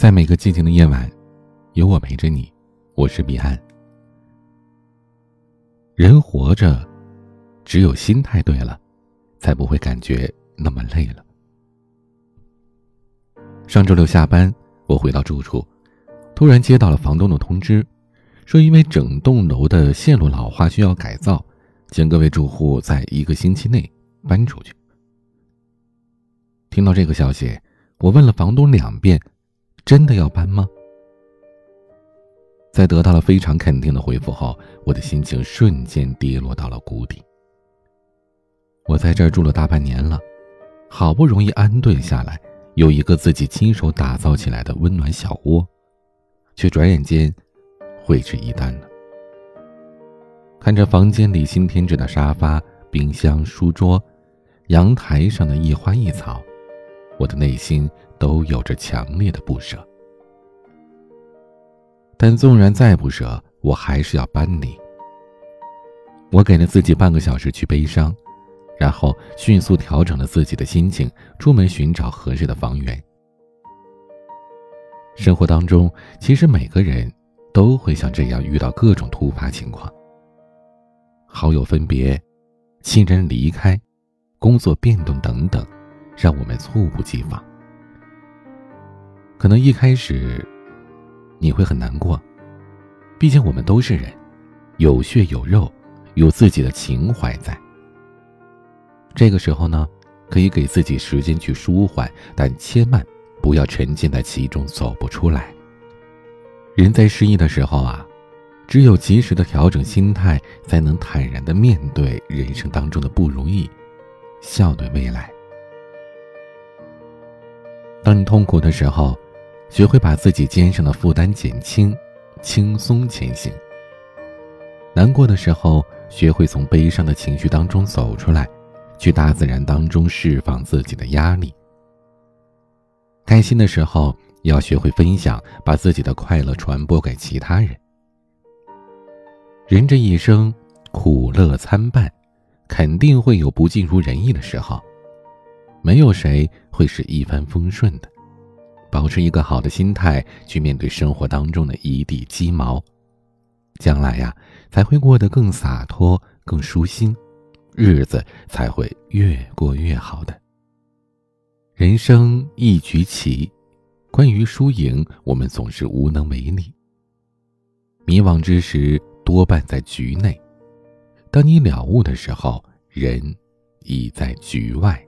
在每个寂静的夜晚，有我陪着你。我是彼岸。人活着，只有心态对了，才不会感觉那么累了。上周六下班，我回到住处，突然接到了房东的通知，说因为整栋楼的线路老化需要改造，请各位住户在一个星期内搬出去。听到这个消息，我问了房东两遍。真的要搬吗？在得到了非常肯定的回复后，我的心情瞬间跌落到了谷底。我在这儿住了大半年了，好不容易安顿下来，有一个自己亲手打造起来的温暖小窝，却转眼间毁之一旦了。看着房间里新添置的沙发、冰箱、书桌，阳台上的一花一草，我的内心。都有着强烈的不舍，但纵然再不舍，我还是要搬离。我给了自己半个小时去悲伤，然后迅速调整了自己的心情，出门寻找合适的房源。生活当中，其实每个人都会像这样遇到各种突发情况：好友分别、亲人离开、工作变动等等，让我们猝不及防。可能一开始，你会很难过，毕竟我们都是人，有血有肉，有自己的情怀在。这个时候呢，可以给自己时间去舒缓，但千万不要沉浸在其中走不出来。人在失意的时候啊，只有及时的调整心态，才能坦然的面对人生当中的不如意，笑对未来。当你痛苦的时候，学会把自己肩上的负担减轻，轻松前行。难过的时候，学会从悲伤的情绪当中走出来，去大自然当中释放自己的压力。开心的时候，要学会分享，把自己的快乐传播给其他人。人这一生，苦乐参半，肯定会有不尽如人意的时候，没有谁会是一帆风顺的。保持一个好的心态去面对生活当中的一地鸡毛，将来呀才会过得更洒脱、更舒心，日子才会越过越好的。人生一局棋，关于输赢，我们总是无能为力。迷惘之时，多半在局内；当你了悟的时候，人已在局外。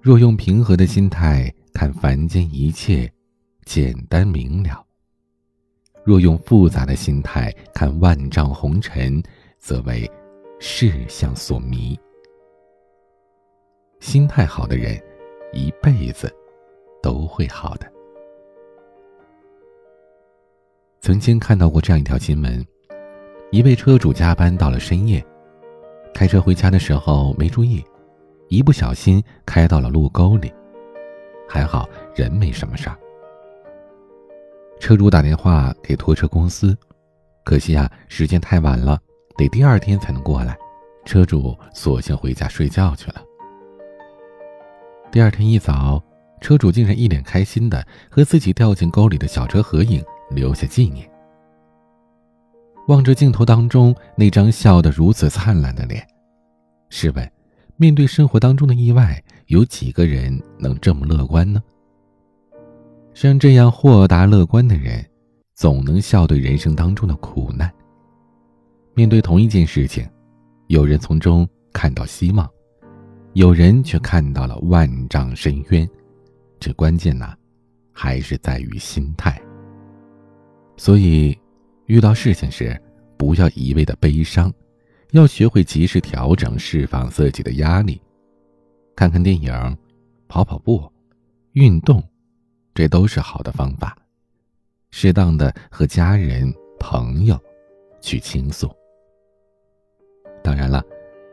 若用平和的心态。看凡间一切，简单明了。若用复杂的心态看万丈红尘，则为世相所迷。心态好的人，一辈子都会好的。曾经看到过这样一条新闻：一位车主加班到了深夜，开车回家的时候没注意，一不小心开到了路沟里。还好人没什么事儿。车主打电话给拖车公司，可惜啊，时间太晚了，得第二天才能过来。车主索性回家睡觉去了。第二天一早，车主竟然一脸开心的和自己掉进沟里的小车合影，留下纪念。望着镜头当中那张笑得如此灿烂的脸，试问，面对生活当中的意外？有几个人能这么乐观呢？像这样豁达乐观的人，总能笑对人生当中的苦难。面对同一件事情，有人从中看到希望，有人却看到了万丈深渊。这关键呢，还是在于心态。所以，遇到事情时，不要一味的悲伤，要学会及时调整，释放自己的压力。看看电影，跑跑步，运动，这都是好的方法。适当的和家人、朋友去倾诉。当然了，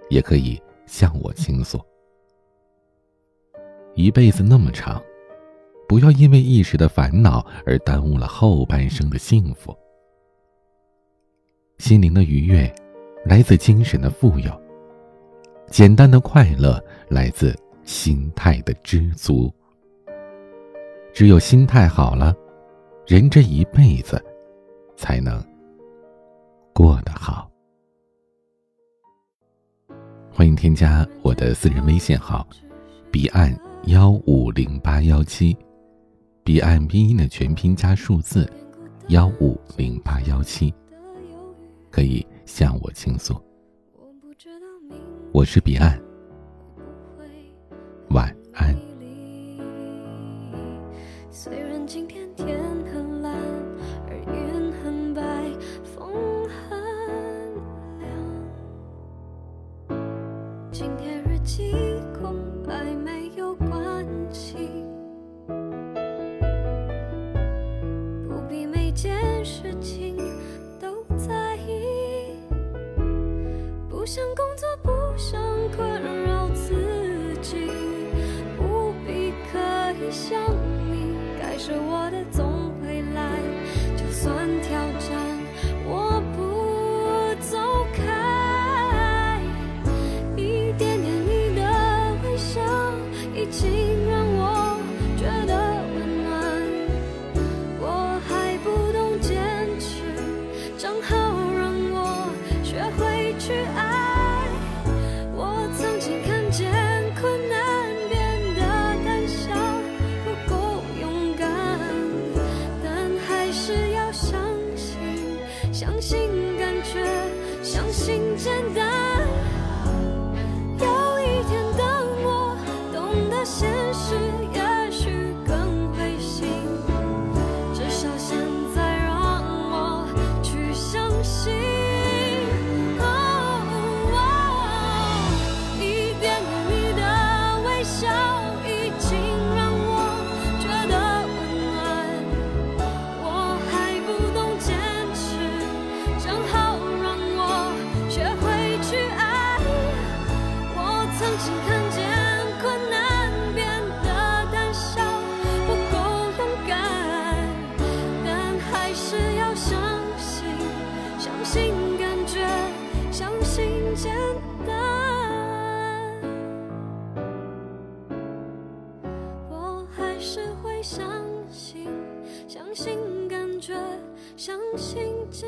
也可以向我倾诉。一辈子那么长，不要因为一时的烦恼而耽误了后半生的幸福。心灵的愉悦，来自精神的富有。简单的快乐来自心态的知足。只有心态好了，人这一辈子才能过得好。欢迎添加我的私人微信号：彼岸幺五零八幺七，彼岸拼音的全拼加数字幺五零八幺七，可以向我倾诉。我是彼岸，晚安。虽然今天天很蓝，而云很白，风很凉。今天日记空白，没有关系，不必每件事情都在意，不想是我的总现在相信，相信感觉，相信真。